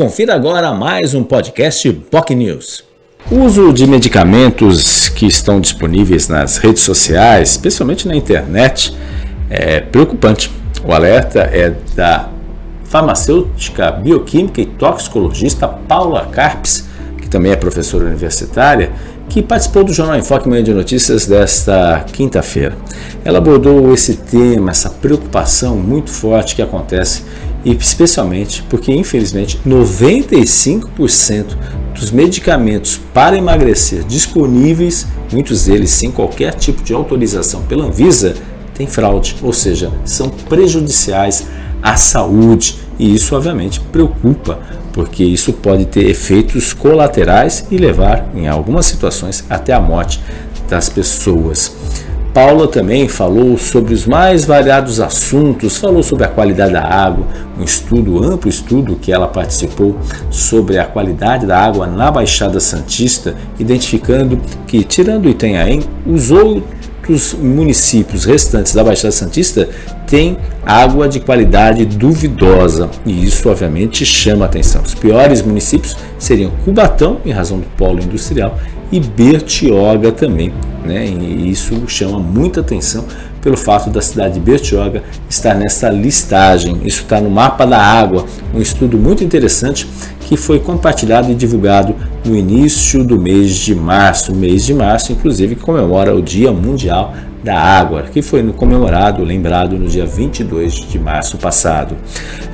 Confira agora mais um podcast POC News. O uso de medicamentos que estão disponíveis nas redes sociais, especialmente na internet, é preocupante. O alerta é da farmacêutica, bioquímica e toxicologista Paula Carpes, que também é professora universitária, que participou do Jornal Enfoque Manhã de Notícias desta quinta-feira. Ela abordou esse tema, essa preocupação muito forte que acontece, e especialmente porque, infelizmente, 95% dos medicamentos para emagrecer disponíveis, muitos deles sem qualquer tipo de autorização pela Anvisa, têm fraude, ou seja, são prejudiciais à saúde. E isso, obviamente, preocupa, porque isso pode ter efeitos colaterais e levar, em algumas situações, até a morte das pessoas. Paula também falou sobre os mais variados assuntos, falou sobre a qualidade da água, um estudo, amplo estudo que ela participou sobre a qualidade da água na Baixada Santista, identificando que, tirando Itanhaém, os outros municípios restantes da Baixada Santista têm água de qualidade duvidosa e isso obviamente chama atenção. Os piores municípios seriam Cubatão, em razão do polo industrial, e Bertioga também. Né? E isso chama muita atenção pelo fato da cidade de Bertioga estar nessa listagem. Isso está no mapa da água, um estudo muito interessante que foi compartilhado e divulgado no início do mês de março. Mês de março, inclusive, comemora o Dia Mundial da Água, que foi comemorado, lembrado no dia 22 de março passado.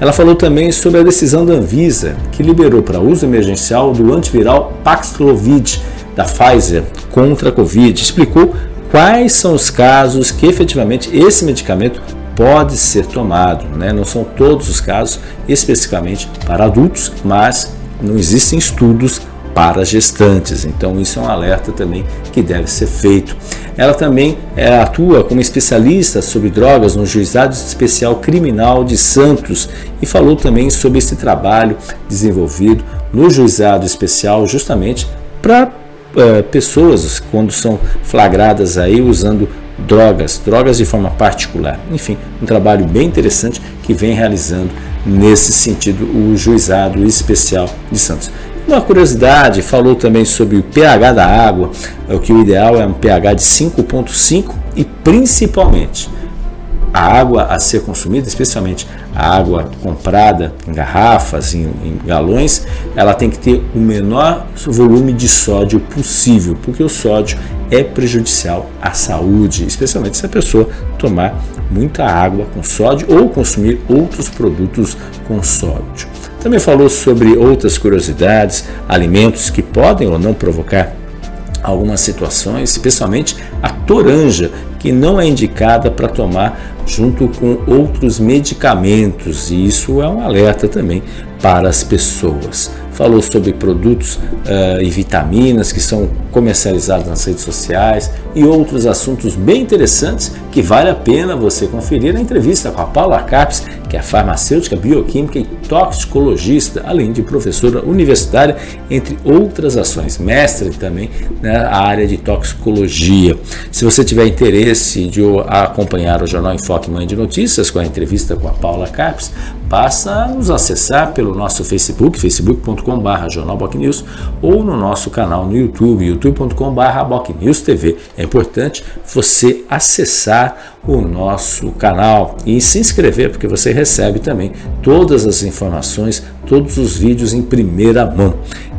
Ela falou também sobre a decisão da Anvisa, que liberou para uso emergencial do antiviral Paxlovid da Pfizer contra a Covid, explicou quais são os casos que efetivamente esse medicamento pode ser tomado. Né? Não são todos os casos especificamente para adultos, mas não existem estudos para gestantes. Então isso é um alerta também que deve ser feito. Ela também é, atua como especialista sobre drogas no Juizado Especial Criminal de Santos e falou também sobre esse trabalho desenvolvido no Juizado Especial justamente para uh, pessoas quando são flagradas aí usando drogas, drogas de forma particular. Enfim, um trabalho bem interessante que vem realizando nesse sentido o Juizado Especial de Santos. Uma curiosidade, falou também sobre o pH da água, o que o ideal é um pH de 5.5 e principalmente a água a ser consumida, especialmente a água comprada em garrafas, em, em, galões, ela tem que ter o menor volume de sódio possível, porque o sódio é prejudicial à saúde, especialmente se a pessoa tomar muita água com sódio ou consumir outros produtos com sódio. Também falou sobre outras curiosidades, alimentos que podem ou não provocar algumas situações, especialmente a toranja, que não é indicada para tomar junto com outros medicamentos, e isso é um alerta também para as pessoas. Falou sobre produtos uh, e vitaminas que são comercializados nas redes sociais e outros assuntos bem interessantes que vale a pena você conferir na entrevista com a Paula Capes, que é farmacêutica, bioquímica e toxicologista, além de professora universitária, entre outras ações, mestre também na área de toxicologia. Se você tiver interesse de acompanhar o Jornal Enfoque Mãe de Notícias com a entrevista com a Paula Capes, basta nos acessar pelo nosso Facebook, facebook.com.br jornalbocnews ou no nosso canal no YouTube, youtube.com.br TV. É importante você acessar o nosso canal e se inscrever, porque você recebe também todas as informações, todos os vídeos em primeira mão.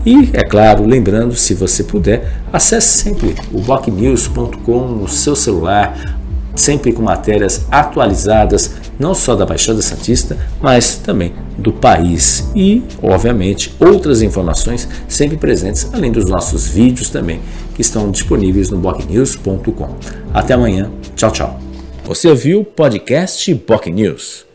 E, é claro, lembrando, se você puder, acesse sempre o bocnews.com no seu celular, sempre com matérias atualizadas, não só da Baixada Santista, mas também do país e, obviamente, outras informações sempre presentes, além dos nossos vídeos também, que estão disponíveis no bocnews.com. Até amanhã, tchau, tchau. Você ouviu o podcast Boc News.